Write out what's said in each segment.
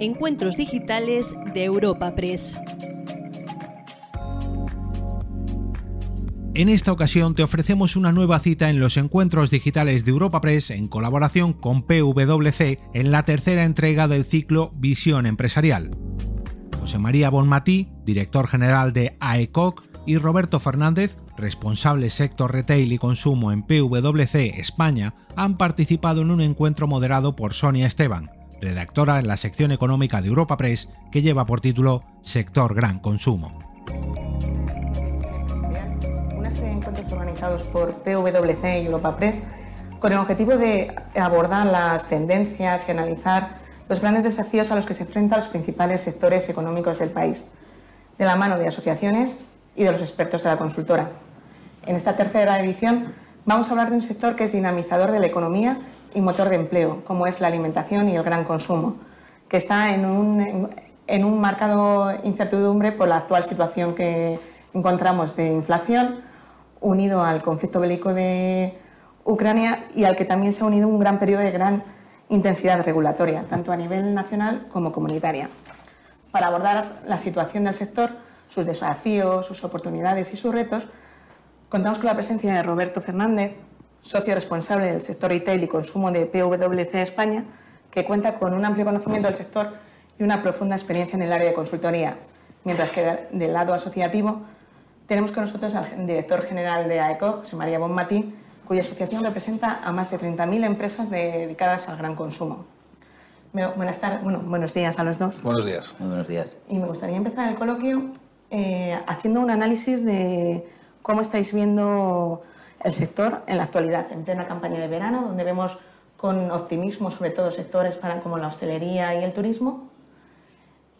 Encuentros Digitales de Europa Press. En esta ocasión te ofrecemos una nueva cita en los encuentros digitales de Europa Press en colaboración con PwC en la tercera entrega del ciclo Visión Empresarial. José María Bonmatí, director general de AECOC, y Roberto Fernández, responsable sector retail y consumo en PwC España, han participado en un encuentro moderado por Sonia Esteban, redactora en la sección económica de Europa Press que lleva por título Sector Gran Consumo. Una serie de encuentros organizados por PwC y Europa Press con el objetivo de abordar las tendencias y analizar los grandes desafíos a los que se enfrentan los principales sectores económicos del país, de la mano de asociaciones y de los expertos de la consultora. En esta tercera edición vamos a hablar de un sector que es dinamizador de la economía y motor de empleo, como es la alimentación y el gran consumo, que está en un, en un marcado incertidumbre por la actual situación que encontramos de inflación, unido al conflicto bélico de Ucrania y al que también se ha unido un gran periodo de gran intensidad regulatoria, tanto a nivel nacional como comunitaria. Para abordar la situación del sector, sus desafíos, sus oportunidades y sus retos, contamos con la presencia de Roberto Fernández, socio responsable del sector retail y consumo de PwC España, que cuenta con un amplio conocimiento del sector y una profunda experiencia en el área de consultoría, mientras que del lado asociativo tenemos con nosotros al director general de AECO, José María Bonmatí, cuya asociación representa a más de 30.000 empresas dedicadas al gran consumo. Buenas tardes, bueno, buenos días a los dos. Buenos días. Muy buenos días. Y me gustaría empezar el coloquio eh, haciendo un análisis de cómo estáis viendo el sector en la actualidad, en plena campaña de verano, donde vemos con optimismo sobre todo sectores para, como la hostelería y el turismo,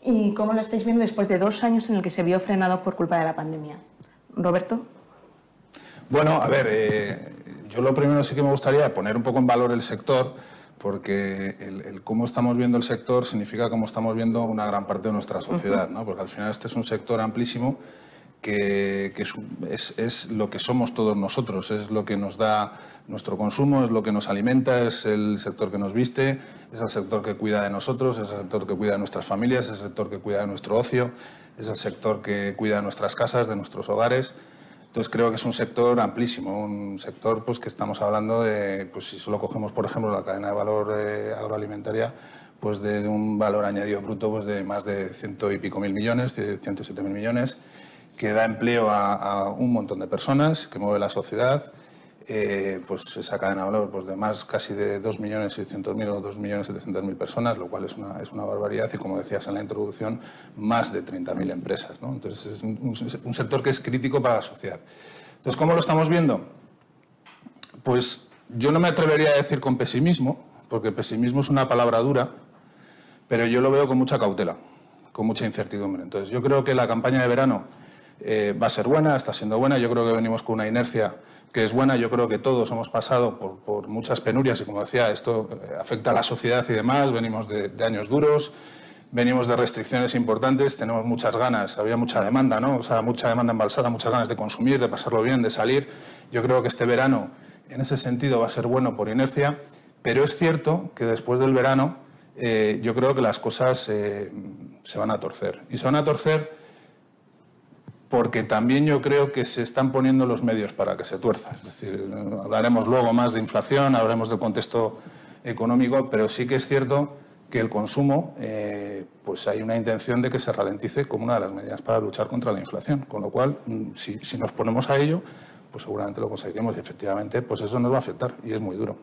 y cómo lo estáis viendo después de dos años en el que se vio frenado por culpa de la pandemia. Roberto. Bueno, a ver, eh, yo lo primero sí que me gustaría poner un poco en valor el sector, porque el, cómo estamos viendo el sector significa cómo estamos viendo una gran parte de nuestra sociedad, ¿no? porque al final este es un sector amplísimo que, es, es, lo que somos todos nosotros, es lo que nos da nuestro consumo, es lo que nos alimenta, es el sector que nos viste, es el sector que cuida de nosotros, es el sector que cuida de nuestras familias, es el sector que cuida de nuestro ocio, es el sector que cuida de nuestras casas, de nuestros hogares. Entonces creo que es un sector amplísimo, un sector pues, que estamos hablando de, pues si solo cogemos por ejemplo la cadena de valor eh, agroalimentaria, pues de, un valor añadido bruto pues de más de ciento y pico mil millones, de 107 mil millones, que da empleo a, un montón de personas, que mueve la sociedad, eh, pues esa cadena de valor pues de más casi de 2.600.000 o 2.700.000 personas, lo cual es una, es una barbaridad y como decías en la introducción, más de 30.000 empresas. ¿no? Entonces es un, un, sector que es crítico para la sociedad. Entonces, ¿cómo lo estamos viendo? Pues yo no me atrevería a decir con pesimismo, porque pesimismo es una palabra dura, pero yo lo veo con mucha cautela, con mucha incertidumbre. Entonces yo creo que la campaña de verano eh, va a ser buena, está siendo buena, yo creo que venimos con una inercia que es buena. Yo creo que todos hemos pasado por, muchas penurias y, como decía, esto eh, afecta a la sociedad y demás. Venimos de, años duros, venimos de restricciones importantes, tenemos muchas ganas, había mucha demanda, ¿no? O sea, mucha demanda embalsada, muchas ganas de consumir, de pasarlo bien, de salir. Yo creo que este verano, en ese sentido, va a ser bueno por inercia, pero es cierto que después del verano, eh, yo creo que las cosas se van a torcer. Y se van a torcer porque también yo creo que se están poniendo los medios para que se tuerza. Es decir, hablaremos luego más de inflación, hablaremos del contexto económico, pero sí que es cierto que el consumo, eh, pues hay una intención de que se ralentice como una de las medidas para luchar contra la inflación. Con lo cual, mm, si, si nos ponemos a ello, pues seguramente lo conseguiremos y efectivamente, pues eso nos va a afectar y es muy duro.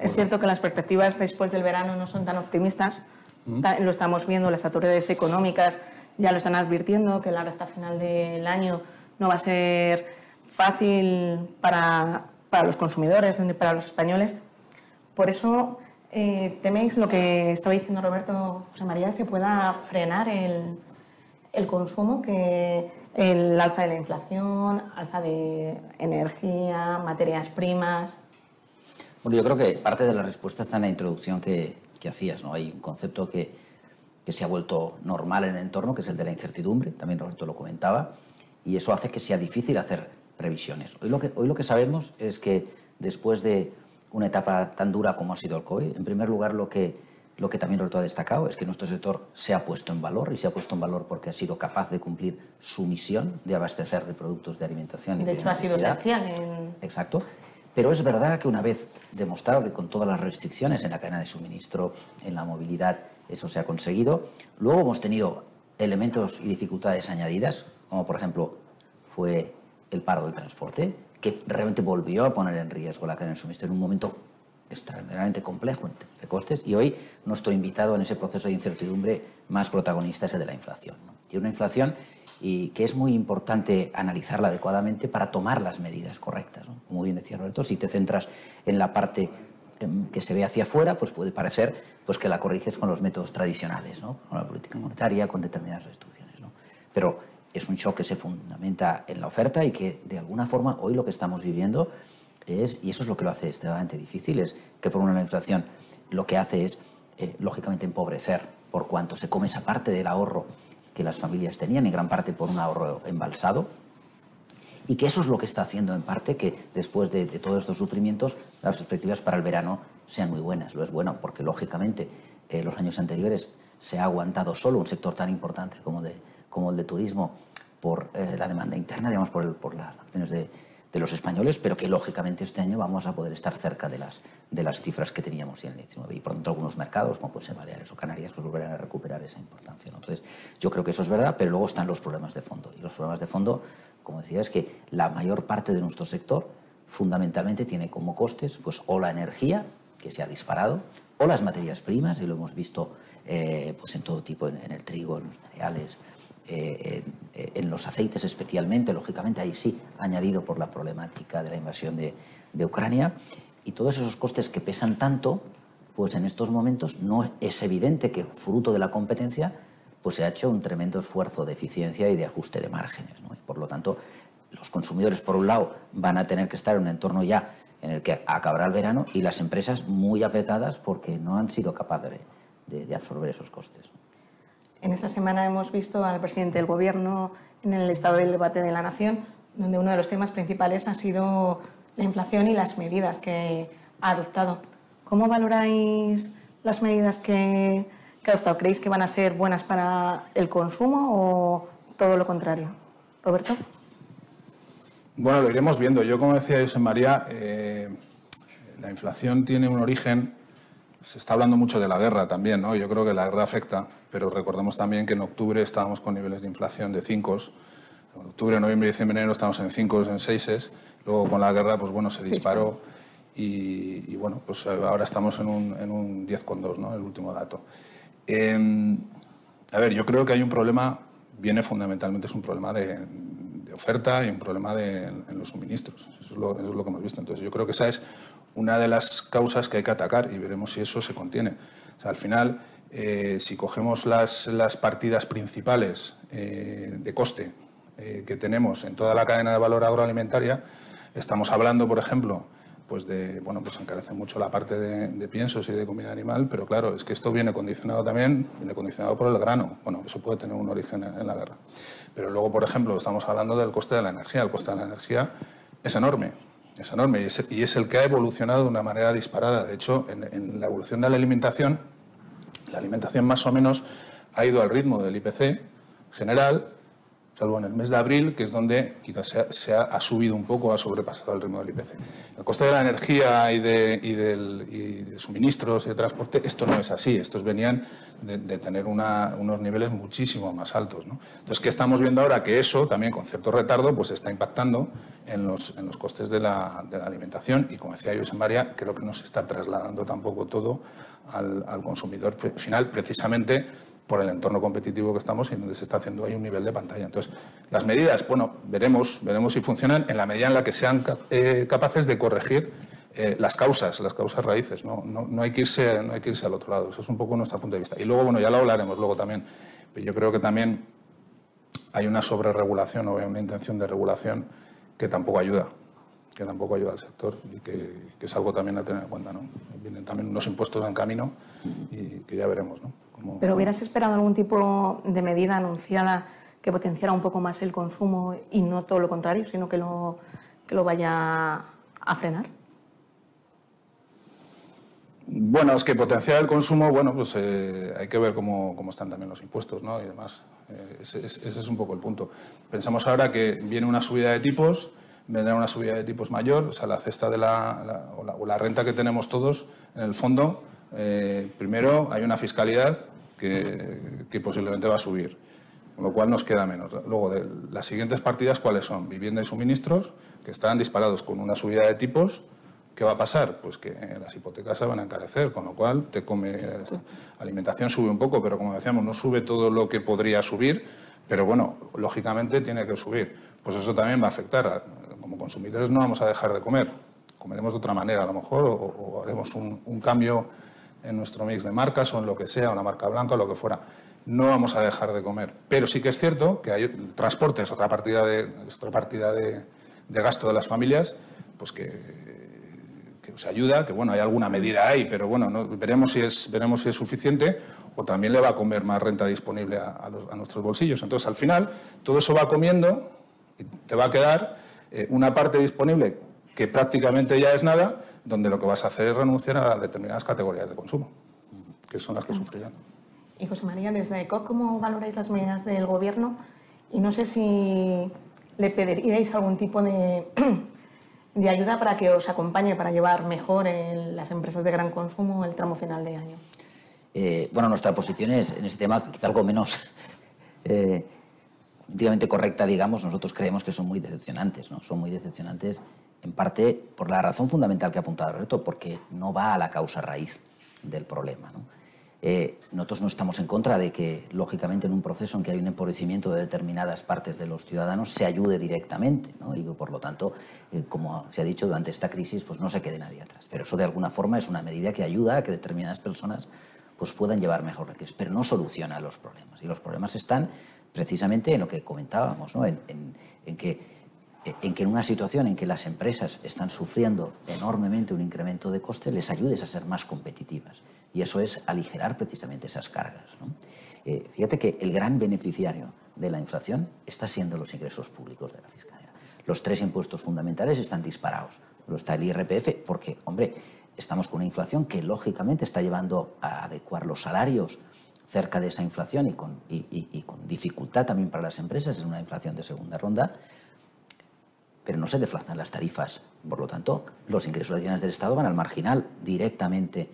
Es cierto que las perspectivas después del verano no son tan optimistas. ¿Mm? Lo estamos viendo, las autoridades económicas ya lo están advirtiendo, que la recta final del año no va a ser fácil para, para los consumidores, para los españoles. Por eso eh, teméis lo que estaba diciendo Roberto José María, se pueda frenar el, el consumo, que el alza de la inflación, alza de energía, materias primas. Bueno, yo creo que parte de la respuesta está en la introducción que, que hacías. ¿no? Hay un concepto que, que se ha vuelto normal en el entorno, que es el de la incertidumbre, también Roberto lo comentaba, y eso hace que sea difícil hacer previsiones. Hoy lo que, hoy lo que sabemos es que después de una etapa tan dura como ha sido el COVID, en primer lugar lo que lo que también Roberto ha destacado es que nuestro sector se ha puesto en valor y se ha puesto en valor porque ha sido capaz de cumplir su misión de abastecer de productos de alimentación. Y de hecho, ha sido esencial. En... Exacto. Pero es verdad que una vez demostrado que con todas las restricciones en la cadena de suministro, en la movilidad, eso se ha conseguido, luego hemos tenido elementos y dificultades añadidas, como por ejemplo fue el paro del transporte, que realmente volvió a poner en riesgo la cadena de suministro en un momento extraordinariamente complejo de costes y hoy nuestro invitado en ese proceso de incertidumbre más protagonista es el de la inflación. Y una inflación y que es muy importante analizarla adecuadamente para tomar las medidas correctas. Como bien decía Roberto, si te centras en la parte que se ve hacia afuera, pues puede parecer pues, que la corriges con los métodos tradicionales, ¿no? con la política monetaria, con determinadas restricciones. ¿no? Pero es un shock que se fundamenta en la oferta y que de alguna forma hoy lo que estamos viviendo es, y eso es lo que lo hace extremadamente difícil, es que por una la inflación lo que hace es, eh, lógicamente, empobrecer por cuanto se come esa parte del ahorro que las familias tenían, en gran parte por un ahorro embalsado, y que eso es lo que está haciendo en parte que después de, todos estos sufrimientos las perspectivas para el verano sean muy buenas. Lo es bueno porque, lógicamente, en eh, los años anteriores se ha aguantado solo un sector tan importante como, de, como el de turismo por eh, la demanda interna, digamos, por, por las acciones de, de los españoles, pero que lógicamente este año vamos a poder estar cerca de las, de las cifras que teníamos en el 19 y por tanto algunos mercados, como pueden ser Baleares o Canarias, pues volverán a recuperar esa importancia. Entonces, yo creo que eso es verdad, pero luego están los problemas de fondo. Y los problemas de fondo, como decía, es que la mayor parte de nuestro sector fundamentalmente tiene como costes pues, o la energía, que se ha disparado, o las materias primas, y lo hemos visto eh, pues en todo tipo, en, el trigo, en los cereales, eh, en los aceites especialmente, lógicamente ahí sí, añadido por la problemática de la invasión de, Ucrania, y todos esos costes que pesan tanto, pues en estos momentos no es evidente que fruto de la competencia pues se ha hecho un tremendo esfuerzo de eficiencia y de ajuste de márgenes. Por lo tanto, los consumidores, por un lado, van a tener que estar en un entorno ya en el que acabará el verano y las empresas muy apretadas porque no han sido capaces de absorber esos costes. En esta semana hemos visto al presidente del Gobierno en el estado del debate de la Nación, donde uno de los temas principales ha sido la inflación y las medidas que ha adoptado. ¿Cómo valoráis las medidas que, ha adoptado? ¿Creéis que van a ser buenas para el consumo o todo lo contrario? Roberto. Bueno, lo iremos viendo. Yo, como decía José María, eh, la inflación tiene un origen se está hablando mucho de la guerra también, ¿no? Yo creo que la guerra afecta, pero recordemos también que en octubre estábamos con niveles de inflación de 5. En octubre, noviembre, diciembre, enero estamos en 5, en 6. Luego con la guerra, pues bueno, se disparó y, bueno, pues ahora estamos en un, en un 10,2, ¿no? El último dato. Em, a ver, yo creo que hay un problema, viene fundamentalmente, es un problema de, oferta y un problema de, en los suministros. Eso es, lo, que hemos visto. Entonces, yo creo que esa es una de las causas que hay que atacar y veremos si eso se contiene. Al final, eh, si cogemos las, las partidas principales eh, de coste eh, que tenemos en toda la cadena de valor agroalimentaria, estamos hablando, por ejemplo, pues de, bueno, pues encarece mucho la parte de, piensos y de comida animal, pero claro, es que esto viene condicionado también, viene condicionado por el grano. Bueno, eso puede tener un origen en la guerra. Pero luego, por ejemplo, estamos hablando del coste de la energía. El coste de la energía es enorme es enorme y es, el que ha evolucionado de una manera disparada. De hecho, en, la evolución de la alimentación, la alimentación más o menos ha ido al ritmo del IPC general, salvo en el mes de abril, que es donde quizás se ha, subido un poco, ha sobrepasado el ritmo del IPC. El coste de la energía y de, suministros y de transporte, esto no es así. Estos venían de, tener unos niveles muchísimo más altos. Entonces, ¿qué estamos viendo ahora? Que eso, también con cierto retardo, pues está impactando en los, en los costes de la, alimentación y, como decía José María, creo que no se está trasladando tampoco todo al consumidor final, precisamente por el entorno competitivo que estamos y donde se está haciendo ahí un nivel de pantalla. Entonces, las medidas, bueno, veremos, veremos si funcionan en la medida en la que sean eh, capaces de corregir eh, las causas, las causas raíces. ¿no? No, hay que irse, no hay que irse al otro lado. Eso es un poco nuestro punto de vista. Y luego, bueno, ya lo hablaremos luego también. Pero yo creo que también hay una sobreregulación o una intención de regulación que tampoco ayuda que tampoco ayuda al sector y que, es algo también a tener en cuenta. Vienen también unos impuestos en camino y que ya veremos. ¿no? ¿Pero hubieras esperado algún tipo de medida anunciada que potenciara un poco más el consumo y no todo lo contrario, sino que lo, que lo vaya a frenar? Bueno, es que potenciar el consumo, bueno, pues eh, hay que ver cómo, cómo, están también los impuestos ¿no? y demás. Eh, ese, ese, es un poco el punto. Pensamos ahora que viene una subida de tipos, vendrá una subida de tipos mayor, o sea, la cesta de la, la, o, la o, la, renta que tenemos todos, en el fondo, eh, primero hay una fiscalidad que, que, posiblemente va a subir, con lo cual nos queda menos. Luego, de las siguientes partidas, ¿cuáles son? Vivienda y suministros, que están disparados con una subida de tipos ¿Qué va a pasar? Pues que las hipotecas se van a encarecer, con lo cual te come sí. alimentación sube un poco, pero como decíamos, no sube todo lo que podría subir, pero bueno, lógicamente tiene que subir. Pues eso también va a afectar. Como consumidores no vamos a dejar de comer, comeremos de otra manera a lo mejor, o, o haremos un, un, cambio en nuestro mix de marcas o en lo que sea, una marca blanca o lo que fuera. No vamos a dejar de comer. Pero sí que es cierto que hay transporte es otra partida de, otra partida de, gasto de las familias, pues que que ayuda, que bueno, hay alguna medida ahí, pero bueno, no, veremos, si es, veremos si es suficiente o también le va a comer más renta disponible a, a, los, a nuestros bolsillos. Entonces, al final, todo eso va comiendo y te va a quedar eh, una parte disponible que prácticamente ya es nada, donde lo que vas a hacer es renunciar a determinadas categorías de consumo, que son las que sufrirán. Y José María, desde ECOC, ¿cómo valoráis las medidas del Gobierno? Y no sé si le pediríais algún tipo de de ayuda para que os acompañe para llevar mejor en las empresas de gran consumo el tramo final de año? Eh, bueno, nuestra posición es en ese tema quizá algo menos eh, correcta, digamos. Nosotros creemos que son muy decepcionantes, ¿no? Son muy decepcionantes en parte por la razón fundamental que ha apuntado Roberto, porque no va a la causa raíz del problema. Eh, nosotros no estamos en contra de que, lógicamente, en un proceso en que hay un empobrecimiento de determinadas partes de los ciudadanos, se ayude directamente. ¿no? Y por lo tanto, eh, como se ha dicho, durante esta crisis pues no se quede nadie atrás. Pero eso, de alguna forma, es una medida que ayuda a que determinadas personas pues, puedan llevar mejor la crisis, pero no soluciona los problemas. Y los problemas están precisamente en lo que comentábamos, en, en, en que en que en una situación en que las empresas están sufriendo enormemente un incremento de costes, les ayudes a ser más competitivas. Y eso es aligerar precisamente esas cargas. ¿no? Eh, fíjate que el gran beneficiario de la inflación está siendo los ingresos públicos de la fiscalía. Los tres impuestos fundamentales están disparados. Lo está el IRPF porque, hombre, estamos con una inflación que lógicamente está llevando a adecuar los salarios cerca de esa inflación y con, y, y, y con dificultad también para las empresas, es una inflación de segunda ronda, pero no se deflactan las tarifas. Por lo tanto, los ingresos adicionales del Estado van al marginal directamente,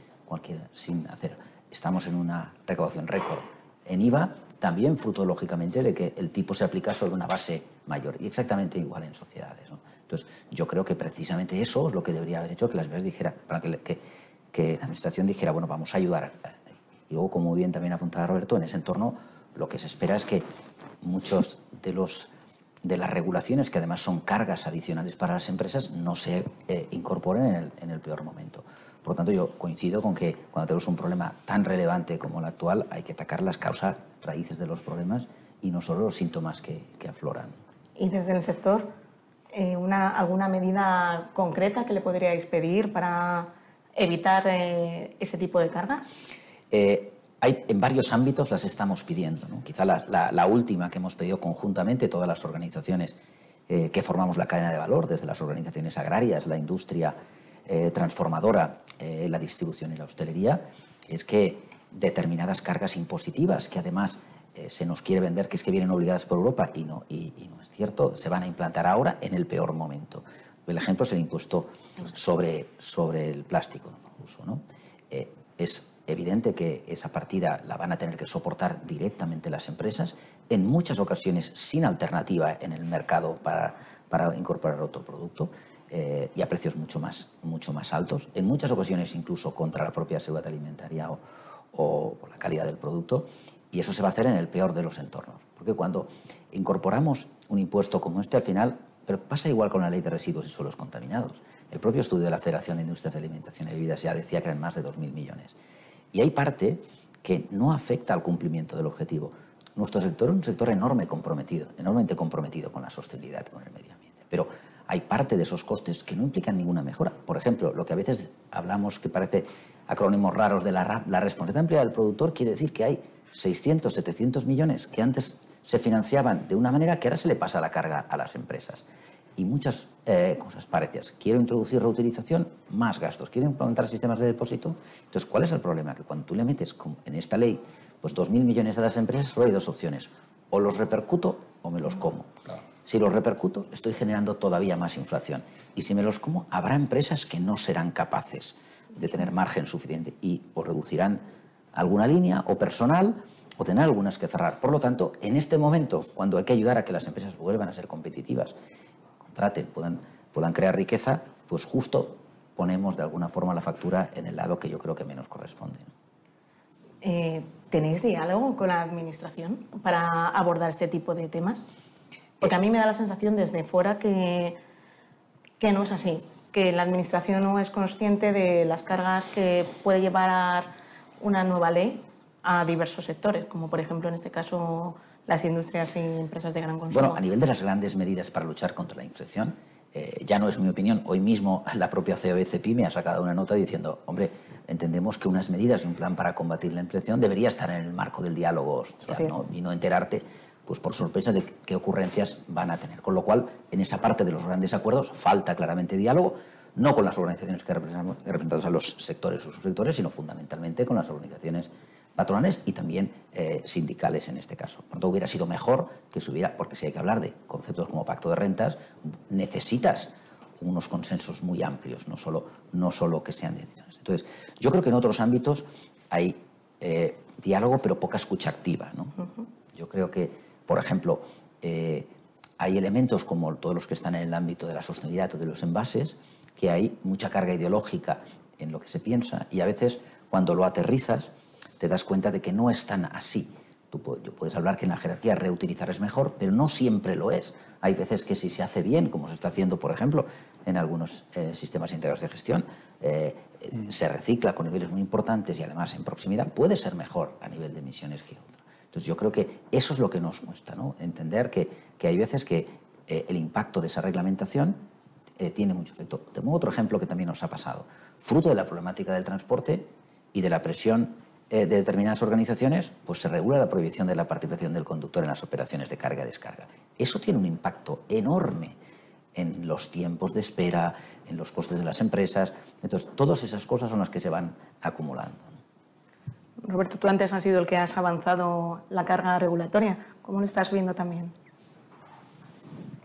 sin hacer. Estamos en una recaudación récord en IVA, también fruto, lógicamente, de que el tipo se aplica sobre una base mayor y exactamente igual en sociedades. Entonces, yo creo que precisamente eso es lo que debería haber hecho que las empresas dijera, para que, que, que la Administración dijera, bueno, vamos a ayudar. Y luego, como bien también apuntaba Roberto, en ese entorno lo que se espera es que muchos de los de las regulaciones, que además son cargas adicionales para las empresas, no se eh, incorporen en el, en el, peor momento. Por lo tanto, yo coincido con que cuando tenemos un problema tan relevante como el actual, hay que atacar las causas raíces de los problemas y no solo los síntomas que, que afloran. Y desde el sector, eh, una, ¿alguna medida concreta que le podríais pedir para evitar eh, ese tipo de cargas? Eh, hay, en varios ámbitos las estamos pidiendo. ¿no? Quizá la, la, la, última que hemos pedido conjuntamente todas las organizaciones eh, que formamos la cadena de valor, desde las organizaciones agrarias, la industria eh, transformadora, eh, la distribución y la hostelería, es que determinadas cargas impositivas, que además se nos quiere vender que es que vienen obligadas por Europa y no, y, y no es cierto, se van a implantar ahora en el peor momento. El ejemplo es el impuesto sobre, sobre el plástico uso. ¿no? es evidente que esa partida la van a tener que soportar directamente las empresas, en muchas ocasiones sin alternativa en el mercado para, para incorporar otro producto eh, y a precios mucho más, mucho más altos, en muchas ocasiones incluso contra la propia seguridad alimentaria o, o, la calidad del producto, y eso se va a hacer en el peor de los entornos, porque cuando incorporamos un impuesto como este al final, pasa igual con la ley de residuos y suelos contaminados. El propio estudio de la Federación de Industrias de Alimentación y Bebidas ya decía que eran más de 2.000 millones. Y hay parte que no afecta al cumplimiento del objetivo. Nuestro sector es un sector enorme comprometido, enormemente comprometido con la sostenibilidad, con el medio ambiente. Pero hay parte de esos costes que no implican ninguna mejora. Por ejemplo, lo que a veces hablamos que parece acrónimos raros de la RAP, la responsabilidad ampliada del productor quiere decir que hay 600, 700 millones que antes se financiaban de una manera que ahora se le pasa la carga a las empresas. Y muchas eh, cosas parecidas. Quiero introducir reutilización, más gastos. Quiero implementar sistemas de depósito. Entonces, ¿cuál es el problema? Que cuando tú le metes en esta ley pues 2.000 millones a las empresas, solo hay dos opciones. O los repercuto o me los como. Si los repercuto, estoy generando todavía más inflación. Y si me los como, habrá empresas que no serán capaces de tener margen suficiente y o reducirán alguna línea o personal o tendrán algunas que cerrar. Por lo tanto, en este momento, cuando hay que ayudar a que las empresas vuelvan a ser competitivas, contraten, puedan, puedan crear riqueza, pues justo ponemos de alguna forma la factura en el lado que yo creo que menos corresponde. Eh, ¿Tenéis diálogo con la Administración para abordar este tipo de temas? Porque a mí me da la sensación desde fuera que, que no es así, que la Administración no es consciente de las cargas que puede llevar una nueva ley a diversos sectores, como por ejemplo en este caso las industrias y empresas de gran consumo. Bueno, a nivel de las grandes medidas para luchar contra la inflación, eh, ya no es mi opinión. Hoy mismo la propia COE me ha sacado una nota diciendo, hombre, entendemos que unas medidas y un plan para combatir la inflación debería estar en el marco del diálogo social, y no enterarte pues por sorpresa de qué ocurrencias van a tener. Con lo cual, en esa parte de los grandes acuerdos falta claramente diálogo, no con las organizaciones que representan a los sectores o subsectores, sino fundamentalmente con las organizaciones patronales y también eh, sindicales en este caso. Por tanto, hubiera sido mejor que se hubiera, porque si hay que hablar de conceptos como pacto de rentas, necesitas unos consensos muy amplios, no solo, no solo que sean decisiones. Entonces, yo creo que en otros ámbitos hay eh, diálogo, pero poca escucha activa. ¿no? Yo creo que, por ejemplo, eh, hay elementos como todos los que están en el ámbito de la sostenibilidad o de los envases, que hay mucha carga ideológica en lo que se piensa y a veces cuando lo aterrizas te das cuenta de que no es tan así. Tú puedes hablar que en la jerarquía reutilizar es mejor, pero no siempre lo es. Hay veces que si se hace bien, como se está haciendo, por ejemplo, en algunos eh, sistemas integrados de gestión, eh, se recicla con niveles muy importantes y además en proximidad, puede ser mejor a nivel de emisiones que otro. Entonces yo creo que eso es lo que nos muestra, ¿no? entender que, que hay veces que eh, el impacto de esa reglamentación tiene mucho efecto. Tengo otro ejemplo que también nos ha pasado. Fruto de la problemática del transporte y de la presión de determinadas organizaciones, pues se regula la prohibición de la participación del conductor en las operaciones de carga y descarga. Eso tiene un impacto enorme en los tiempos de espera, en los costes de las empresas. Entonces, todas esas cosas son las que se van acumulando. Roberto, tú antes has sido el que has avanzado la carga regulatoria. ¿Cómo lo estás viendo también?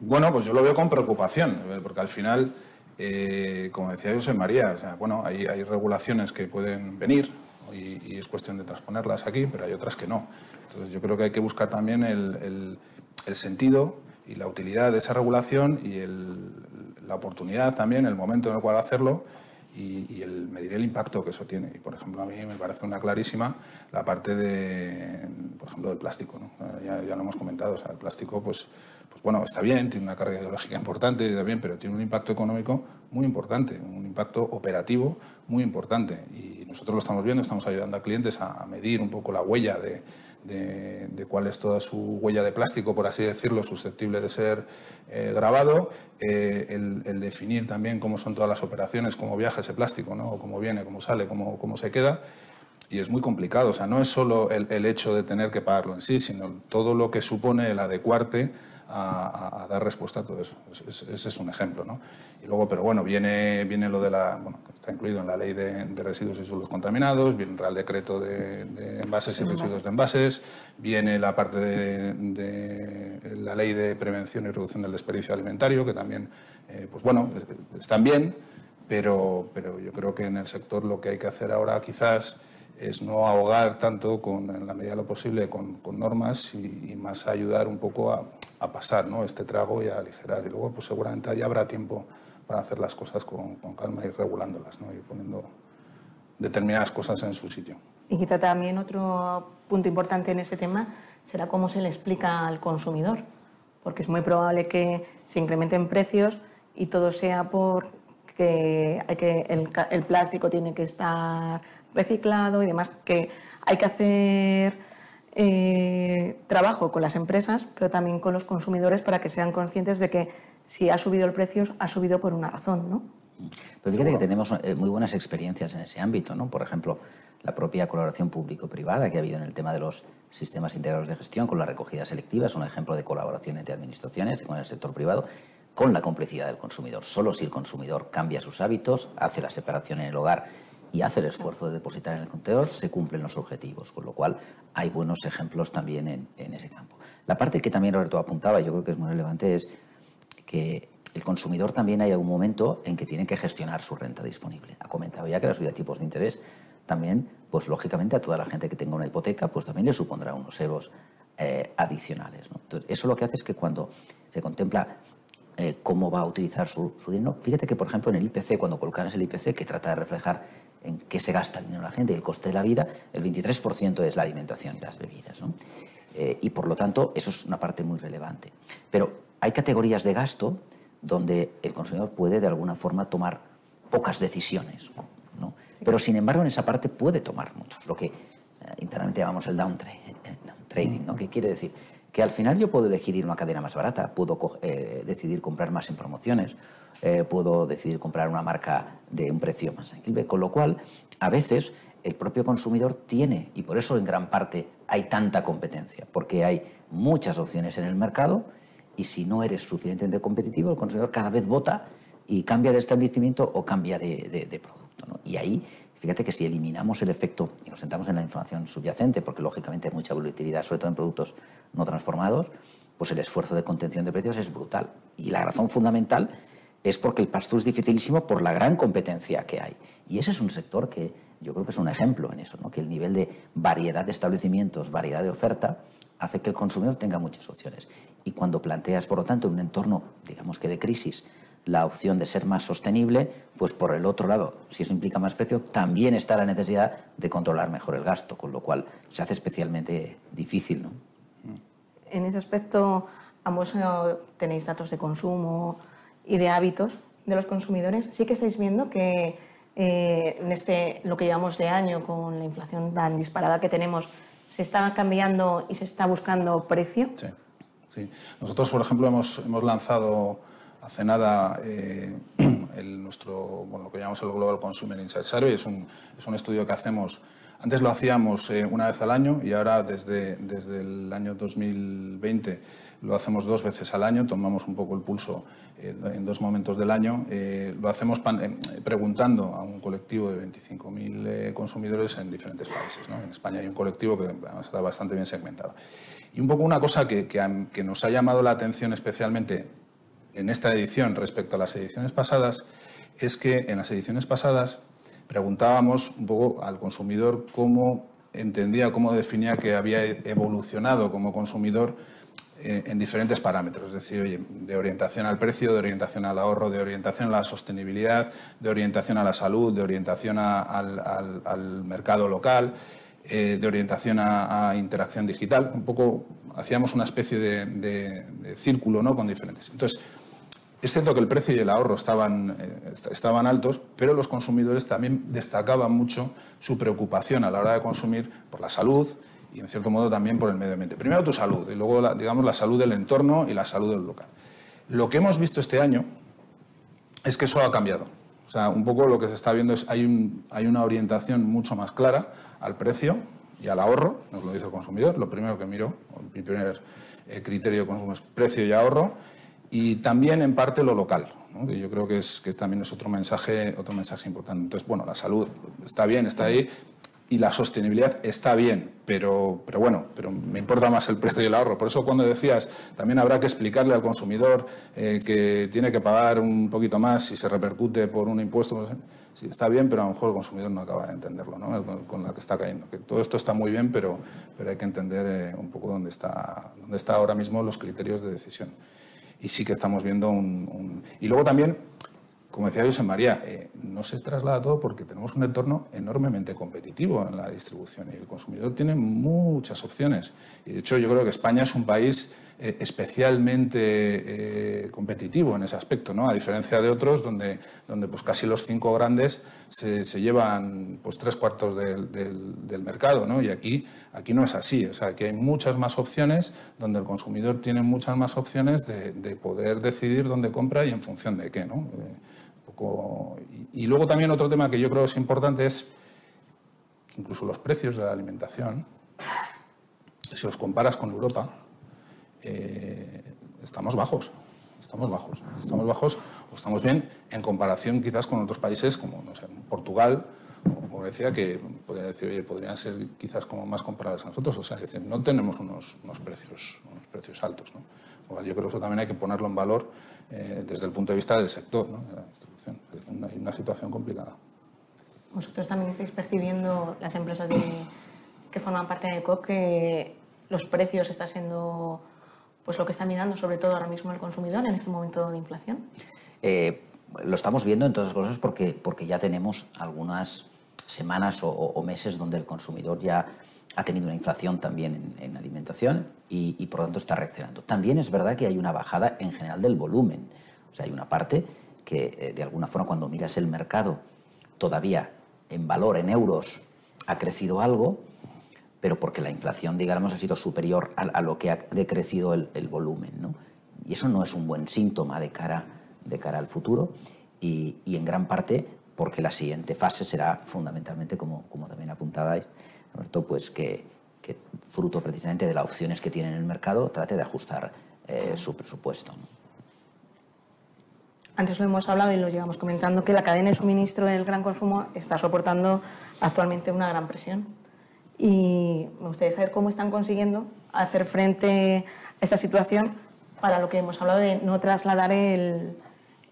Bueno, pues yo lo veo con preocupación, eh, porque al final, eh, como decía José María, bueno, hay, hay regulaciones que pueden venir, y, es cuestión de transponerlas aquí, pero hay otras que no. Entonces yo creo que hay que buscar también el, el, sentido y la utilidad de esa regulación y el, la oportunidad también, el momento en el cual hacerlo y, el medir el impacto que eso tiene. Y, por ejemplo, a mí me parece una clarísima la parte de, por ejemplo, del plástico. ¿no? Ya, ya, lo hemos comentado, o sea, el plástico, pues, pues bueno, está bien, tiene una carga ideológica importante, está bien, pero tiene un impacto económico muy importante, un impacto operativo muy importante. Y nosotros lo estamos viendo, estamos ayudando a clientes a medir un poco la huella de, de, cuál es toda su huella de plástico, por así decirlo, susceptible de ser eh, grabado, eh, el, definir también cómo son todas las operaciones, cómo viaja ese plástico, ¿no? cómo viene, cómo sale, cómo, cómo se queda. Y es muy complicado, o sea, no es solo el, el hecho de tener que pagarlo en sí, sino todo lo que supone el adecuarte a, dar respuesta a todo eso. Ese es un ejemplo. ¿no? Y luego, pero bueno, viene, viene lo de la, bueno, está incluido en la ley de, residuos y suelos contaminados, viene el Real Decreto de, envases y residuos de envases, viene la parte de, la ley de prevención y reducción del desperdicio alimentario, que también, eh, pues bueno, están bien, pero, pero yo creo que en el sector lo que hay que hacer ahora quizás es no ahogar tanto, con, en la medida de lo posible, con, normas y, y, más ayudar un poco a, a pasar ¿no? este trago y a aligerar. Y luego, pues seguramente ya habrá tiempo para hacer las cosas con, calma y regulándolas ¿no? y poniendo determinadas cosas en su sitio. Y quizá también otro punto importante en ese tema será cómo se le explica al consumidor, porque es muy probable que se incrementen precios y todo sea porque hay que, el, el plástico tiene que estar reciclado y demás, que hay que hacer eh, trabajo con las empresas, pero también con los consumidores para que sean conscientes de que si ha subido el precio, ha subido por una razón, ¿no? Pero fíjate que tenemos eh, muy buenas experiencias en ese ámbito, ¿no? Por ejemplo, la propia colaboración público-privada que ha habido en el tema de los sistemas integrados de gestión con la recogida selectiva es un ejemplo de colaboración entre administraciones y con el sector privado con la complicidad del consumidor. Solo si el consumidor cambia sus hábitos, hace la separación en el hogar y hace el esfuerzo de depositar en el contenedor, se cumplen los objetivos, con lo cual hay buenos ejemplos también en, en ese campo. La parte que también Roberto apuntaba, yo creo que es muy relevante, es que el consumidor también hay un momento en que tiene que gestionar su renta disponible. Ha comentado ya que la subida de tipos de interés también, pues lógicamente a toda la gente que tenga una hipoteca, pues también le supondrá unos euros eh, adicionales. Entonces, eso lo que hace es que cuando se contempla eh, cómo va a utilizar su, dinero, fíjate que, por ejemplo, en el IPC, cuando colocan el IPC, que trata de reflejar en qué se gasta el dinero de la gente y el coste de la vida, el 23% es la alimentación y las bebidas. Eh, y por lo tanto, eso es una parte muy relevante. Pero hay categorías de gasto donde el consumidor puede de alguna forma tomar pocas decisiones. ¿no? Pero sin embargo, en esa parte puede tomar muchos, lo que internamente llamamos el down trading, ¿no? ¿Qué quiere decir? Que al final yo puedo elegir ir a una cadena más barata, puedo eh, decidir comprar más en promociones, eh, puedo decidir comprar una marca de un precio más accesible, con lo cual a veces el propio consumidor tiene, y por eso en gran parte hay tanta competencia, porque hay muchas opciones en el mercado y si no eres suficientemente competitivo, el consumidor cada vez vota y cambia de establecimiento o cambia de, producto. ¿no? Y ahí Fíjate que si eliminamos el efecto y nos sentamos en la información subyacente, porque lógicamente hay mucha volatilidad, sobre todo en productos no transformados, pues el esfuerzo de contención de precios es brutal. Y la razón fundamental es porque el pastor es dificilísimo por la gran competencia que hay. Y ese es un sector que yo creo que es un ejemplo en eso, ¿no? que el nivel de variedad de establecimientos, variedad de oferta, hace que el consumidor tenga muchas opciones. Y cuando planteas, por lo tanto, un entorno, digamos que de crisis, la opción de ser más sostenible, pues por el otro lado, si eso implica más precio, también está la necesidad de controlar mejor el gasto, con lo cual se hace especialmente difícil. ¿no? En ese aspecto, ambos eh, tenéis datos de consumo y de hábitos de los consumidores. Sí que estáis viendo que eh, en este, lo que llevamos de año, con la inflación tan disparada que tenemos, se está cambiando y se está buscando precio. Sí, sí. Nosotros, por ejemplo, hemos, hemos lanzado hace nada eh, el, nuestro, bueno, lo que llamamos el Global Consumer Insight Survey. Es un, es un estudio que hacemos, antes lo hacíamos eh, una vez al año y ahora desde, desde el año 2020 lo hacemos dos veces al año, tomamos un poco el pulso en dos momentos del año. lo hacemos preguntando a un colectivo de 25.000 consumidores en diferentes países. En España hay un colectivo que está bastante bien segmentado. Y un poco una cosa que, que, que nos ha llamado la atención especialmente en esta edición respecto a las ediciones pasadas es que en las ediciones pasadas preguntábamos un poco al consumidor cómo entendía, cómo definía que había evolucionado como consumidor eh, en diferentes parámetros, es decir, de orientación al precio, de orientación al ahorro, de orientación a la sostenibilidad, de orientación a la salud, de orientación al, mercado local, eh, de orientación a, interacción digital. Un poco hacíamos una especie de, de círculo ¿no? con diferentes. Entonces, es cierto que el precio y el ahorro estaban, eh, estaban altos, pero los consumidores también destacaban mucho su preocupación a la hora de consumir por la salud y, en cierto modo, también por el medio ambiente. Primero tu salud y luego, la, digamos, la salud del entorno y la salud del local. Lo que hemos visto este año es que eso ha cambiado. O sea, un poco lo que se está viendo es hay, un, hay una orientación mucho más clara al precio y al ahorro, nos lo dice el consumidor. Lo primero que miro, mi primer eh, criterio de consumo es precio y ahorro y también en parte lo local, que yo creo que, es, que también es otro mensaje, otro mensaje importante. Entonces, bueno, la salud está bien, está ahí, y la sostenibilidad está bien, pero, pero bueno, pero me importa más el precio y el ahorro. Por eso cuando decías, también habrá que explicarle al consumidor eh, que tiene que pagar un poquito más si se repercute por un impuesto. Pues, sí, está bien, pero a lo mejor el consumidor no acaba de entenderlo, ¿no? con la que está cayendo. Que todo esto está muy bien, pero, pero hay que entender eh, un poco dónde está, dónde está ahora mismo los criterios de decisión y sí que estamos viendo un... Y luego también, como decía José María, eh, no se traslada todo porque tenemos un entorno enormemente competitivo en la distribución y el consumidor tiene muchas opciones. Y de hecho yo creo que España es un país eh, especialmente eh, competitivo en ese aspecto, ¿no? a diferencia de otros donde, donde pues casi los cinco grandes se, llevan pues, tres cuartos del, del, mercado ¿no? y aquí, aquí no es así, o sea, aquí hay muchas más opciones donde el consumidor tiene muchas más opciones de, de poder decidir dónde compra y en función de qué. ¿no? Y, luego también otro tema que yo creo es importante es que incluso los precios de la alimentación, si los comparas con Europa, eh, estamos bajos. estamos bajos. Estamos bajos o estamos bien en comparación quizás con otros países como Portugal o Grecia que podría decir, oye, podrían ser quizás como más comparables a nosotros. O sea, es decir, no tenemos unos, unos precios, unos precios altos. Yo creo que eso también hay que ponerlo en valor eh, desde el punto de vista del sector. Hay una situación complicada. Vosotros también estáis percibiendo, las empresas de, que forman parte de COP, que los precios están siendo pues lo que está mirando sobre todo ahora mismo el consumidor en este momento de inflación? Eh, lo estamos viendo en todas las cosas porque, porque ya tenemos algunas semanas o, meses donde el consumidor ya ha tenido una inflación también en, alimentación y, y, por lo tanto está reaccionando. También es verdad que hay una bajada en general del volumen. O sea, hay una parte que eh, de alguna forma cuando miras el mercado todavía en valor, en euros, ha crecido algo, pero porque la inflación, digamos, ha sido superior a, lo que ha decrecido el, volumen. ¿no? Y eso no es un buen síntoma de cara, de cara al futuro y, en gran parte porque la siguiente fase será fundamentalmente, como, como también apuntabais, Roberto, pues que, fruto precisamente de las opciones que tiene en el mercado, trate de ajustar eh, su presupuesto. Antes lo hemos hablado y lo llevamos comentando, que la cadena de suministro del gran consumo está soportando actualmente una gran presión y me gustaría saber cómo están consiguiendo hacer frente a esta situación para lo que hemos hablado de no trasladar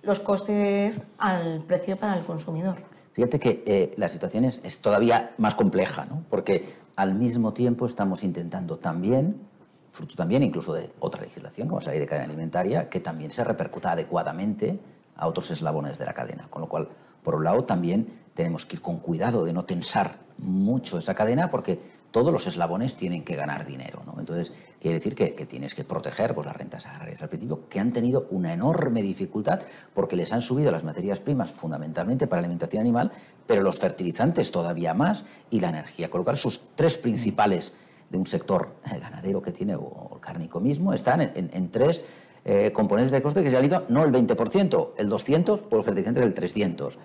los costes al precio para el consumidor. Fíjate que eh, la situación es, todavía más compleja, ¿no? porque al mismo tiempo estamos intentando también, fruto también incluso de otra legislación, como es la ley de cadena alimentaria, que también se repercuta adecuadamente a otros eslabones de la cadena. Con lo cual, por un lado, también tenemos que ir con cuidado de no tensar mucho esa cadena porque todos los eslabones tienen que ganar dinero. Entonces, quiere decir que, tienes que proteger pues, las rentas agrarias al principio, que han tenido una enorme dificultad porque les han subido las materias primas fundamentalmente para alimentación animal, pero los fertilizantes todavía más y la energía. Con lo cual, sus tres principales de un sector eh, ganadero que tiene, o cárnico mismo, están en, tres eh, componentes de coste que se han ido no el 20%, el 200 o el fertilizante el 300.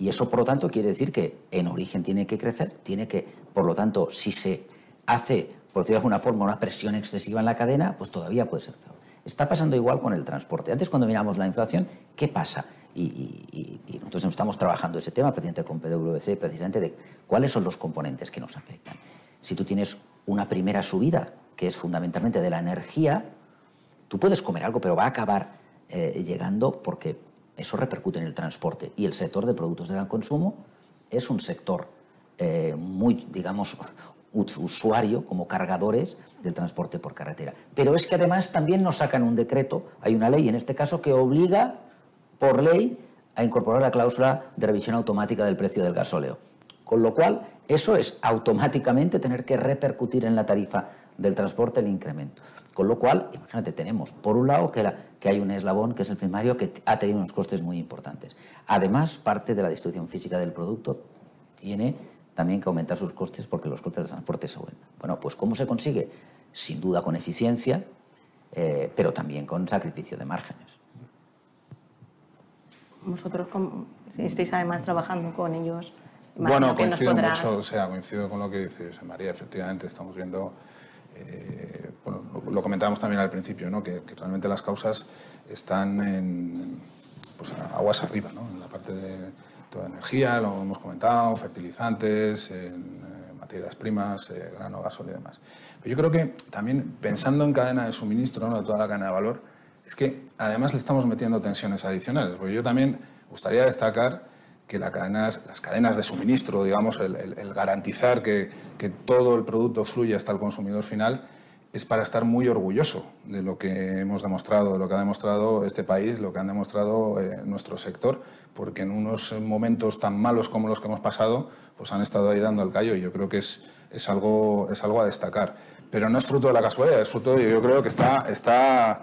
Y eso, por lo tanto, quiere decir que en origen tiene que crecer, tiene que, por lo tanto, si se hace, por decirlo de alguna forma, una presión excesiva en la cadena, pues todavía puede ser peor. Está pasando igual con el transporte. Antes, cuando miramos la inflación, ¿qué pasa? Y, nosotros estamos trabajando ese tema, presidente, con PwC, precisamente de cuáles son los componentes que nos afectan. Si tú tienes una primera subida, que es fundamentalmente de la energía, tú puedes comer algo, pero va a acabar eh, llegando porque eso repercute en el transporte y el sector de productos de gran consumo es un sector eh, muy, digamos, usuario como cargadores del transporte por carretera. Pero es que además también nos sacan un decreto, hay una ley en este caso que obliga por ley a incorporar la cláusula de revisión automática del precio del gasóleo. Con lo cual, eso es automáticamente tener que repercutir en la tarifa del transporte el incremento. Con lo cual, imagínate, tenemos por un lado que, hay un eslabón, que es el primario, que ha tenido unos costes muy importantes. Además, parte de la distribución física del producto tiene también que aumentar sus costes porque los costes de transporte suben. Bueno, pues ¿cómo se consigue? Sin duda con eficiencia, eh, pero también con sacrificio de márgenes. Vosotros estáis además trabajando con ellos. Bueno, coincido mucho, o sea, coincido con lo que dice María, efectivamente, estamos viendo eh, bueno, lo, comentábamos también al principio, ¿no? que, realmente las causas están en pues, aguas arriba, ¿no? en la parte de toda energía, lo hemos comentado, fertilizantes, en, eh, materias primas, eh, grano, gasol y demás. Pero yo creo que también pensando en cadena de suministro, ¿no? de toda la cadena de valor, es que además le estamos metiendo tensiones adicionales. Porque yo también gustaría destacar que las cadenas de suministro, digamos, el, garantizar que, todo el producto fluye hasta el consumidor final, es para estar muy orgulloso de lo que hemos demostrado, de lo que ha demostrado este país, lo que han demostrado eh, nuestro sector, porque en unos momentos tan malos como los que hemos pasado, pues han estado ahí dando el callo y yo creo que es, es, algo, es algo a destacar. Pero no es fruto de la casualidad, es fruto de, yo creo que está, está,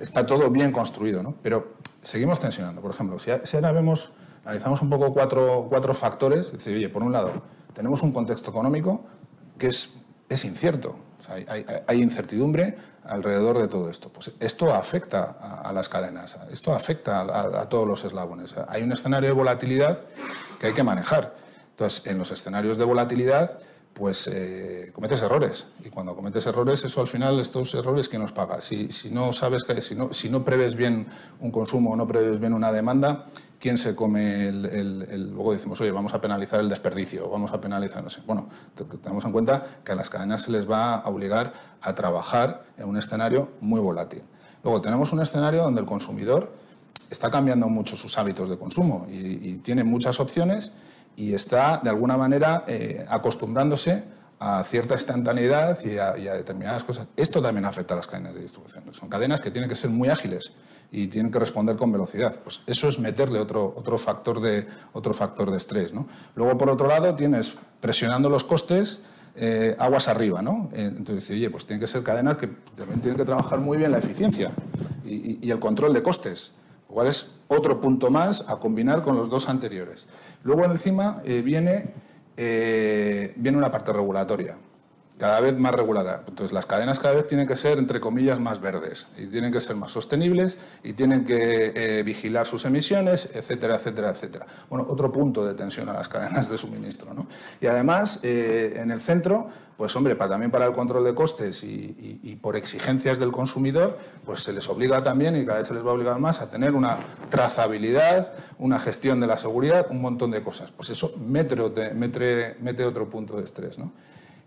está todo bien construido, ¿no? Pero seguimos tensionando. Por ejemplo, si ahora vemos analizamos un poco cuatro, cuatro factores. Es decir, oye, por un lado, tenemos un contexto económico que es, es incierto. hay, incertidumbre alrededor de todo esto. Pues esto afecta a, las cadenas, esto afecta a, todos los eslabones. Hay un escenario de volatilidad que hay que manejar. Entonces, en los escenarios de volatilidad, pues eh, cometes errores. Y cuando cometes errores, eso al final, estos errores, ¿quién nos paga? Si, no sabes que, si no, si no preves bien un consumo o no preves bien una demanda, ¿quién se come el, Luego decimos, oye, vamos a penalizar el desperdicio, vamos a penalizar. Bueno, tenemos en cuenta que a las cadenas se les va a obligar a trabajar en un escenario muy volátil. Luego tenemos un escenario donde el consumidor está cambiando mucho sus hábitos de consumo y, tiene muchas opciones y está de alguna manera eh, acostumbrándose a cierta instantaneidad y a, determinadas cosas. Esto también afecta a las cadenas de distribución. Son cadenas que tienen que ser muy ágiles y tienen que responder con velocidad. Pues eso es meterle otro, otro, factor, de, otro factor de estrés. ¿no? Luego, por otro lado, tienes presionando los costes. Eh, aguas arriba, ¿no? Eh, entonces, oye, pues tienen que ser cadenas que también tienen que trabajar muy bien la eficiencia y, y el control de costes. Lo cual es otro punto más a combinar con los dos anteriores. Luego encima eh, viene, eh, viene una parte regulatoria cada vez más regulada. Entonces, las cadenas cada vez tienen que ser, entre comillas, más verdes y tienen que ser más sostenibles y tienen que eh, vigilar sus emisiones, etcétera, etcétera, etcétera. Bueno, otro punto de tensión a las cadenas de suministro. ¿no? Y además, eh, en el centro, pues hombre, para, también para el control de costes y, y, por exigencias del consumidor, pues se les obliga también y cada vez se les va a obligar más a tener una trazabilidad, una gestión de la seguridad, un montón de cosas. Pues eso mete, mete, mete otro punto de estrés. ¿no?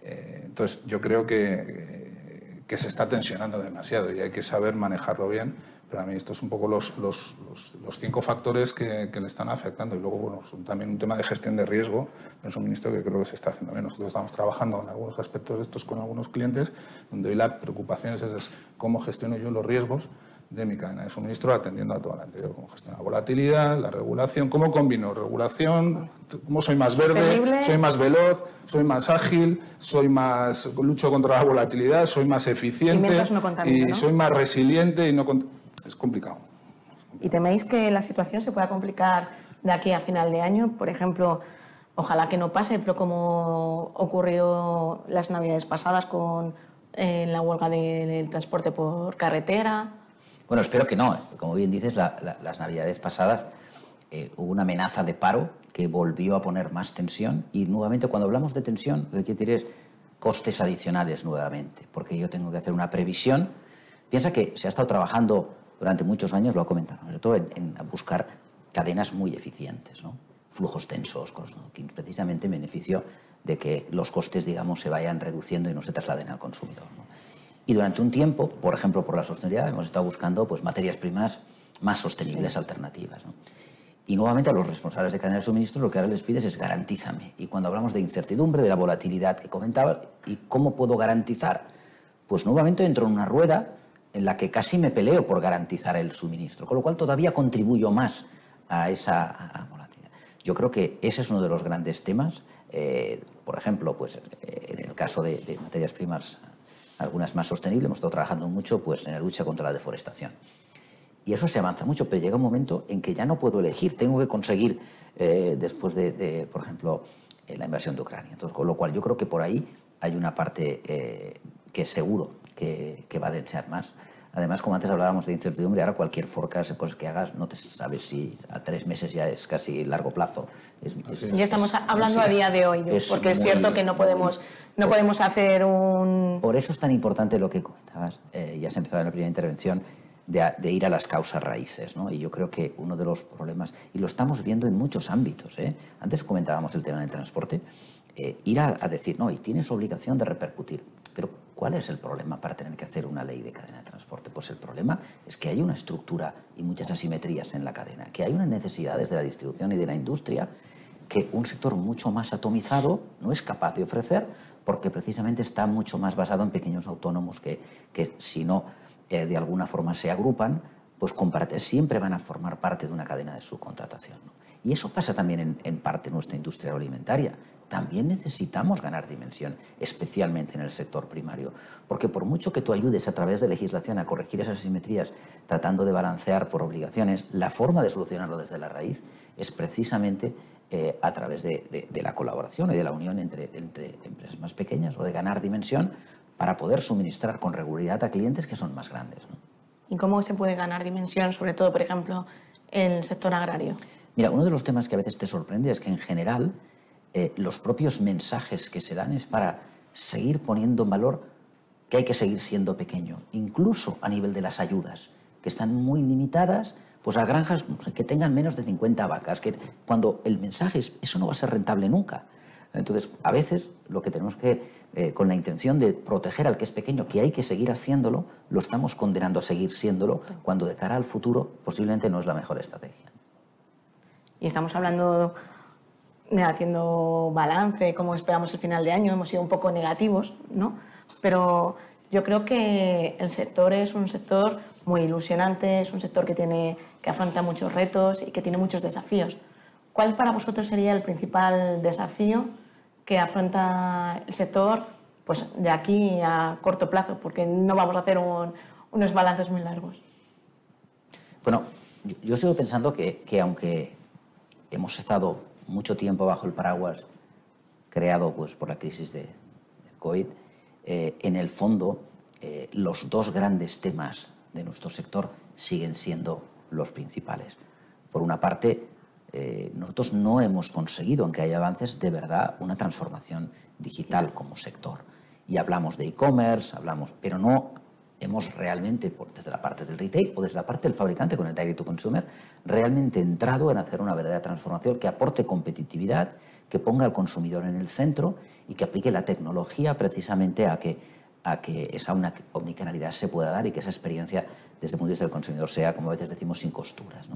Eh, entonces, yo creo que, que, se está tensionando demasiado y hay que saber manejarlo bien. Pero a mí estos son un poco los, los, los, cinco factores que, que, le están afectando. Y luego, bueno, también un tema de gestión de riesgo del suministro que creo que se está haciendo bien. Nosotros estamos trabajando en algunos aspectos de estos con algunos clientes, donde hoy la preocupación es, es cómo gestiono yo los riesgos de mi cadena de suministro atendiendo a todo lo anterior, cómo gestionar la volatilidad, la regulación, cómo combino regulación, cómo soy más verde, soy más veloz, soy más ágil, soy más lucho contra la volatilidad, soy más eficiente y, soy más resiliente y no es complicado. ¿Y teméis que la situación se pueda complicar de aquí a final de año? Por ejemplo, ojalá que no pase, pero como ocurrió las navidades pasadas con eh, la huelga del transporte por carretera, bueno, espero que no. Como bien dices, las navidades pasadas eh, hubo una amenaza de paro que volvió a poner más tensión y nuevamente cuando hablamos de tensión, lo que quiere decir es costes adicionales nuevamente, porque yo tengo que hacer una previsión. Piensa que se ha estado trabajando durante muchos años, lo ha comentado, sobre todo en, buscar cadenas muy eficientes, ¿no? flujos tensos, precisamente en beneficio de que los costes, digamos, se vayan reduciendo y no se trasladen al consumidor. Y durante un tiempo, por ejemplo, por la sostenibilidad, hemos estado buscando pues, materias primas más sostenibles, alternativas. Y nuevamente a los responsables de cadena de suministro lo que ahora les pides es garantízame. Y cuando hablamos de incertidumbre, de la volatilidad que comentaba, ¿y cómo puedo garantizar? Pues nuevamente entro en una rueda en la que casi me peleo por garantizar el suministro, con lo cual todavía contribuyo más a esa volatilidad. Yo creo que ese es uno de los grandes temas. Eh, por ejemplo, pues, eh, en el caso de, de materias primas algunas más sostenibles. Hemos estado trabajando mucho pues, en la lucha contra la deforestación. Y eso se avanza mucho, pero llega un momento en que ya no puedo elegir, tengo que conseguir eh, después de, por ejemplo, eh, la invasión de Ucrania. Entonces, con lo cual yo creo que por ahí hay una parte eh, que seguro que, que va a desear más. Además, como antes hablábamos de incertidumbre, ahora cualquier forecast, cosas que hagas, no te sabes si a tres meses ya es casi largo plazo. ya estamos hablando a día de hoy, porque es cierto que no podemos, no podemos hacer un... Por eso es tan importante lo que comentabas, eh, ya se ha empezado en la primera intervención, de, ir a las causas raíces. ¿no? Y yo creo que uno de los problemas, y lo estamos viendo en muchos ámbitos, ¿eh? antes comentábamos el tema del transporte, eh, ir a, a, decir, no, y tienes obligación de repercutir. Pero ¿cuál es el problema para tener que hacer una ley de cadena de transporte? Pues el problema es que hay una estructura y muchas asimetrías en la cadena, que hay unas necesidades de la distribución y de la industria que un sector mucho más atomizado no es capaz de ofrecer porque precisamente está mucho más basado en pequeños autónomos que, que si no eh, de alguna forma se agrupan, pues siempre van a formar parte de una cadena de subcontratación. Y eso pasa también en, parte en nuestra industria agroalimentaria. También necesitamos ganar dimensión, especialmente en el sector primario, porque por mucho que tú ayudes a través de legislación a corregir esas asimetrías, tratando de balancear por obligaciones, la forma de solucionarlo desde la raíz es precisamente eh, a través de, la colaboración y de la unión entre, empresas más pequeñas o de ganar dimensión para poder suministrar con regularidad a clientes que son más grandes. ¿Y cómo se puede ganar dimensión, sobre todo, por ejemplo, en el sector agrario? Mira, uno de los temas que a veces te sorprende es que en general eh, los propios mensajes que se dan es para seguir poniendo en valor que hay que seguir siendo pequeño, incluso a nivel de las ayudas, que están muy limitadas, pues a granjas que tengan menos de 50 vacas, que cuando el mensaje es, eso no va a ser rentable nunca. Entonces, a veces lo que tenemos que, eh, con la intención de proteger al que es pequeño, que hay que seguir haciéndolo, lo estamos condenando a seguir siéndolo, cuando de cara al futuro posiblemente no es la mejor estrategia. Y estamos hablando de haciendo balance, como esperamos el final de año, hemos sido un poco negativos, ¿no? Pero yo creo que el sector es un sector muy ilusionante, es un sector que, tiene, que afronta muchos retos y que tiene muchos desafíos. ¿Cuál para vosotros sería el principal desafío que afronta el sector pues, de aquí a corto plazo? Porque no vamos a hacer unos balances muy largos. Bueno, yo, sigo pensando que, que, aunque hemos estado mucho tiempo bajo el paraguas creado pues, por la crisis de, COVID, eh, en el fondo eh, los dos grandes temas de nuestro sector siguen siendo los principales. Por una parte, eh, nosotros no hemos conseguido, aunque haya avances, de verdad una transformación digital como sector. Y hablamos de e-commerce, hablamos, pero no hemos realmente, desde la parte del retail o desde la parte del fabricante con el direct to consumer, realmente entrado en hacer una verdadera transformación que aporte competitividad, que ponga al consumidor en el centro y que aplique la tecnología precisamente a que, a que esa omnicanalidad se pueda dar y que esa experiencia desde el punto de vista del consumidor sea, como a veces decimos, sin costuras.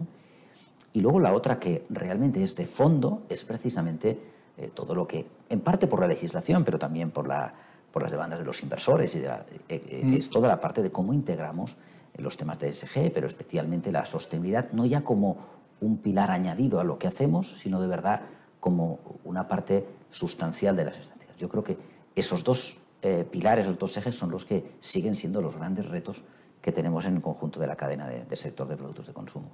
Y luego la otra que realmente es de fondo es precisamente eh, todo lo que, en parte por la legislación, pero también por la por las demandas de los inversores y eh, eh, mm. es toda la parte de cómo integramos los temas de ESG, pero especialmente la sostenibilidad, no ya como un pilar añadido a lo que hacemos, sino de verdad como una parte sustancial de las estrategias. Yo creo que esos dos eh, pilares, esos dos ejes son los que siguen siendo los grandes retos que tenemos en el conjunto de la cadena del de sector de productos de consumo.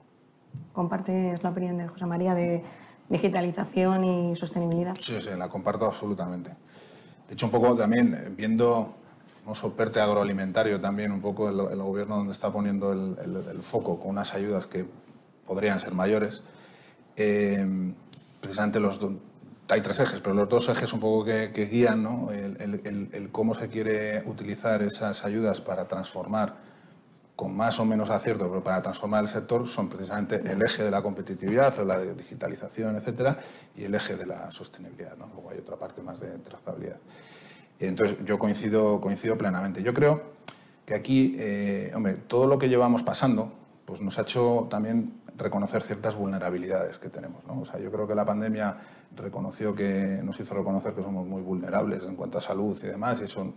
¿Compartes la opinión de José María de digitalización y sostenibilidad? Sí, sí, la comparto absolutamente. De hecho, un poco también eh, viendo el famoso PERTE agroalimentario, también un poco el, gobierno donde está poniendo el, foco con unas ayudas que podrían ser mayores. Eh, precisamente los hay tres ejes, pero los dos ejes un poco que, guían ¿no? el, cómo se quiere utilizar esas ayudas para transformar con más o menos acierto, pero para transformar el sector son precisamente el eje de la competitividad o la digitalización, etcétera, y el eje de la sostenibilidad. ¿no? Luego hay otra parte más de trazabilidad. Entonces, yo coincido, coincido plenamente. Yo creo que aquí, eh, hombre, todo lo que llevamos pasando, pues nos ha hecho también reconocer ciertas vulnerabilidades que tenemos. ¿no? O sea, yo creo que la pandemia reconoció que, nos hizo reconocer que somos muy vulnerables en cuanto a salud y demás, y eso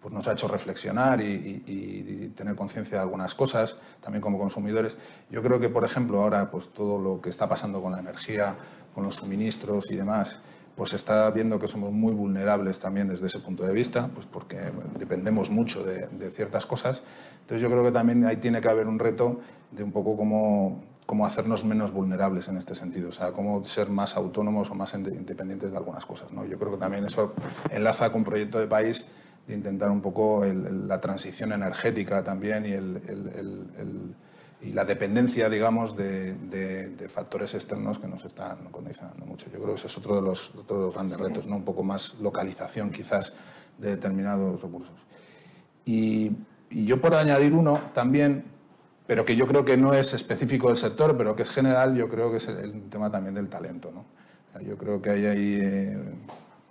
pues nos ha hecho reflexionar y, tener conciencia de algunas cosas, también como consumidores. Yo creo que, por ejemplo, ahora pues todo lo que está pasando con la energía, con los suministros y demás, pues está viendo que somos muy vulnerables también desde ese punto de vista, pues porque dependemos mucho de, ciertas cosas. Entonces yo creo que también ahí tiene que haber un reto de un poco cómo, cómo hacernos menos vulnerables en este sentido, o sea, cómo ser más autónomos o más independientes de algunas cosas. ¿no? Yo creo que también eso enlaza con un proyecto de país de intentar un poco la transición energética también y, el, y la dependencia, digamos, de, factores externos que nos están condicionando mucho. Yo creo que ese es otro de los, grandes retos, ¿no? un poco más localización quizás de determinados recursos. Y, yo por añadir uno también, pero que yo creo que no es específico del sector, pero que es general, yo creo que es el tema también del talento. ¿no? Yo creo que hay ahí eh,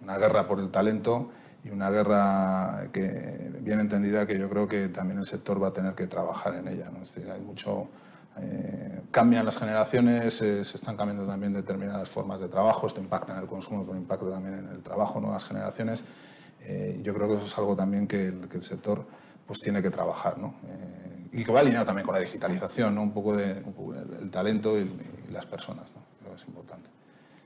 una guerra por el talento y una guerra que bien entendida que yo creo que también el sector va a tener que trabajar en ella. ¿no? Es decir, hay mucho, eh, cambian las generaciones, eh, se están cambiando también determinadas formas de trabajo, esto impacta en el consumo, pero impacta también en el trabajo, nuevas generaciones. Eh, yo creo que eso es algo también que el, que el sector pues tiene que trabajar, ¿no? y que va alineado también con la digitalización, ¿no? Un poco de el, talento y, las personas, ¿no? Creo que es importante.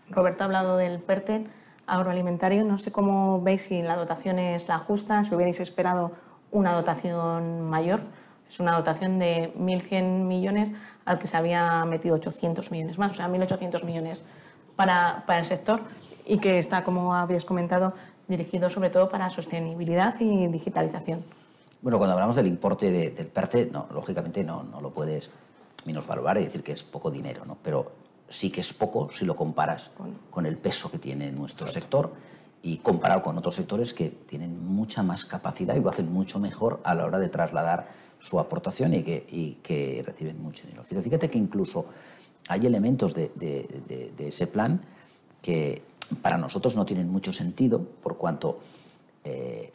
Roberto ha hablado del PERTE agroalimentario. No sé cómo veis si la dotación es la justa, si hubierais esperado una dotación mayor. Es una dotación de 1.100 millones al que se había metido 800 millones más, o sea, 1.800 millones para, para el sector y que está, como habéis comentado, dirigido sobre todo para sostenibilidad y digitalización. Bueno, cuando hablamos del importe del PERTE, no, lógicamente no, no lo puedes minusvalorar y decir que es poco dinero, ¿no? pero sí que es poco si lo comparas con el peso que tiene nuestro sector y comparado con otros sectores que tienen mucha más capacidad y lo hacen mucho mejor a la hora de trasladar su aportación y que, y que reciben mucho dinero. Fíjate que incluso hay elementos de, de, ese plan que para nosotros no tienen mucho sentido por cuanto eh,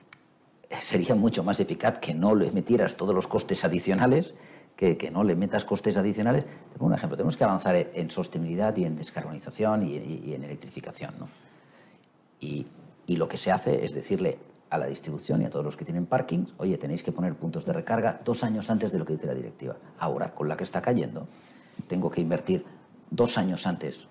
sería mucho más eficaz que no le metieras todos los costes adicionales, que, no le metas costes adicionales. Tengo un ejemplo, tenemos que avanzar en sostenibilidad y en descarbonización y, en electrificación. ¿no? Y, y lo que se hace es decirle a la distribución y a todos los que tienen parkings, oye, tenéis que poner puntos de recarga dos años antes de lo que dice la directiva. Ahora, con la que está cayendo, tengo que invertir dos años antes.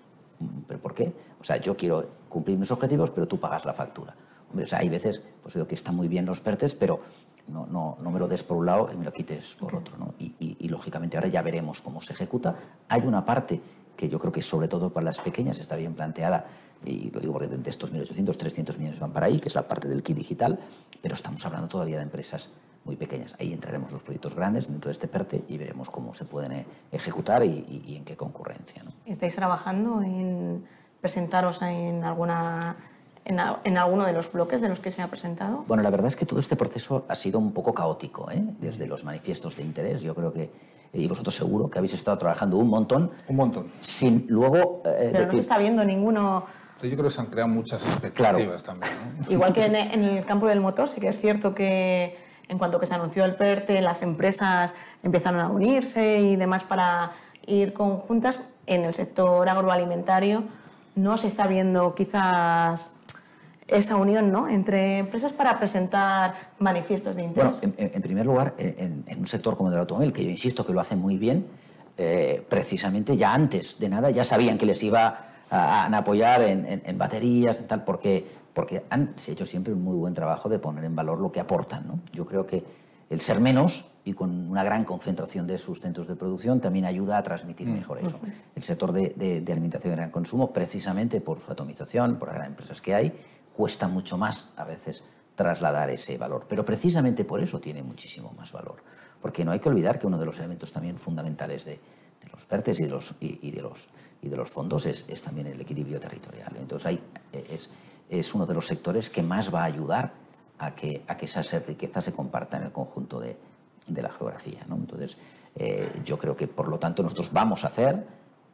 ¿Pero por qué? O sea, yo quiero cumplir mis objetivos, pero tú pagas la factura. O sea, hay veces, pues digo que están muy bien los PERTES, pero no, no, no me lo des por un lado y me lo quites por otro. ¿no? Y, y, lógicamente ahora ya veremos cómo se ejecuta. Hay una parte que yo creo que sobre todo para las pequeñas está bien planteada, y lo digo porque de estos 1.800, 300 millones van para ahí, que es la parte del kit digital, pero estamos hablando todavía de empresas muy pequeñas. Ahí entraremos los proyectos grandes dentro de este PERTE y veremos cómo se pueden eh, ejecutar y, en qué concurrencia. ¿Estáis trabajando en presentaros en alguna en, alguno de los bloques de los que se ha presentado? Bueno, la verdad es que todo este proceso ha sido un poco caótico, ¿eh? desde los manifiestos de interés. Yo creo que, y vosotros seguro que habéis estado trabajando un montón. Un montón. Sin luego. Eh, Pero no se está viendo ninguno yo creo que se han creado muchas expectativas también. Igual que en, el campo del motor, sí que es cierto que en cuanto que se anunció el PERTE, las empresas empezaron a unirse y demás para ir conjuntas. En el sector agroalimentario no se está viendo quizás esa unión ¿no? entre empresas para presentar manifiestos de interés. Bueno, en, primer lugar, en, un sector como el del automóvil, que yo insisto que lo hace muy bien, eh, precisamente ya antes de nada ya sabían que les iba a, apoyar en, baterías, y tal, porque, porque han se ha hecho siempre un muy buen trabajo de poner en valor lo que aportan. ¿no? Yo creo que el ser menos y con una gran concentración de sus centros de producción también ayuda a transmitir mm. mejor eso. El sector de, de, alimentación de gran consumo, precisamente por su atomización, por las grandes empresas que hay, cuesta mucho más a veces trasladar ese valor. Pero precisamente por eso tiene muchísimo más valor. Porque no hay que olvidar que uno de los elementos también fundamentales de, de los PERTES y de los, y, de los, y de los fondos es, es, también el equilibrio territorial. Entonces hay, es, es, uno de los sectores que más va a ayudar a que, a que esa riqueza se comparta en el conjunto de, de la geografía. ¿no? Entonces eh, yo creo que por lo tanto nosotros vamos a hacer,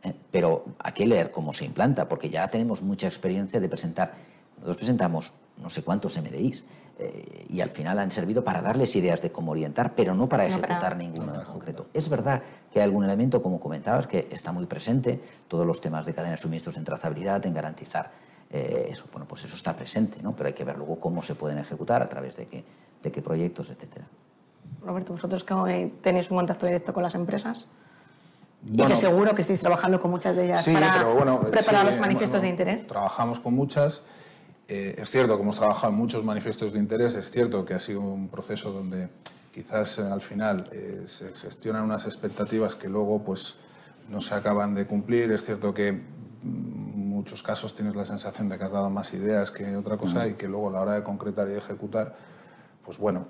eh, pero hay que leer cómo se implanta, porque ya tenemos mucha experiencia de presentar. Nosotros presentamos no sé cuántos MDIs eh, y al final han servido para darles ideas de cómo orientar, pero no para ejecutar ninguno en concreto. Es verdad que hay algún elemento, como comentabas, que está muy presente, todos los temas de cadena de suministros en trazabilidad, en garantizar eh, eso. Bueno, pues eso está presente, ¿no? pero hay que ver luego cómo se pueden ejecutar, a través de qué, de qué proyectos, etcétera. Roberto, vosotros que tenéis un contacto directo con las empresas, y que seguro que estáis trabajando con muchas de ellas para preparar los manifiestos de interés. Trabajamos con muchas eh, es cierto que hemos trabajado en muchos manifiestos de interés, es cierto que ha sido un proceso donde quizás eh, al final eh, se gestionan unas expectativas que luego pues, no se acaban de cumplir. Es cierto que en muchos casos tienes la sensación de que has dado más ideas que otra cosa y que luego a la hora de concretar y ejecutar, pues bueno,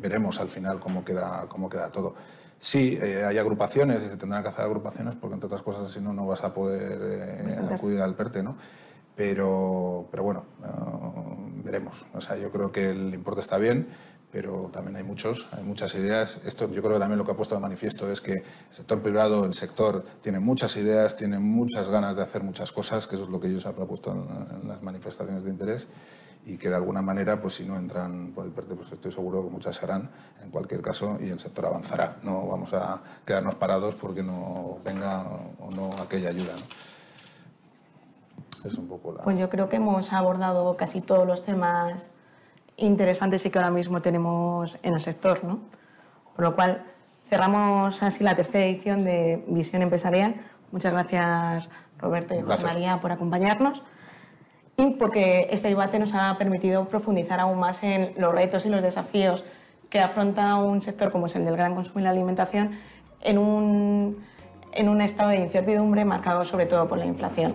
veremos al final cómo queda, cómo queda todo. Sí, hay agrupaciones y se tendrán que hacer agrupaciones porque entre otras cosas si no, no vas a poder acudir al PERTE, ¿no? Pero, pero bueno, uh, veremos. O sea, yo creo que el importe está bien, pero también hay muchos, hay muchas ideas. Esto yo creo que también lo que ha puesto de manifiesto es que el sector privado, el sector tiene muchas ideas, tiene muchas ganas de hacer muchas cosas, que eso es lo que ellos han propuesto en, las manifestaciones de interés y que de alguna manera, pues si no entran por el PERTE, pues estoy seguro que muchas serán en cualquier caso y el sector avanzará. No vamos a quedarnos parados porque no venga o no aquella ayuda. Pues yo creo que hemos abordado casi todos los temas interesantes y que ahora mismo tenemos en el sector, ¿no? Por lo cual cerramos así la tercera edición de Visión Empresarial. Muchas gracias Roberto y José María por acompañarnos y porque este debate nos ha permitido profundizar aún más en los retos y los desafíos que afronta un sector como es el del gran consumo y la alimentación en un, en un estado de incertidumbre marcado sobre todo por la inflación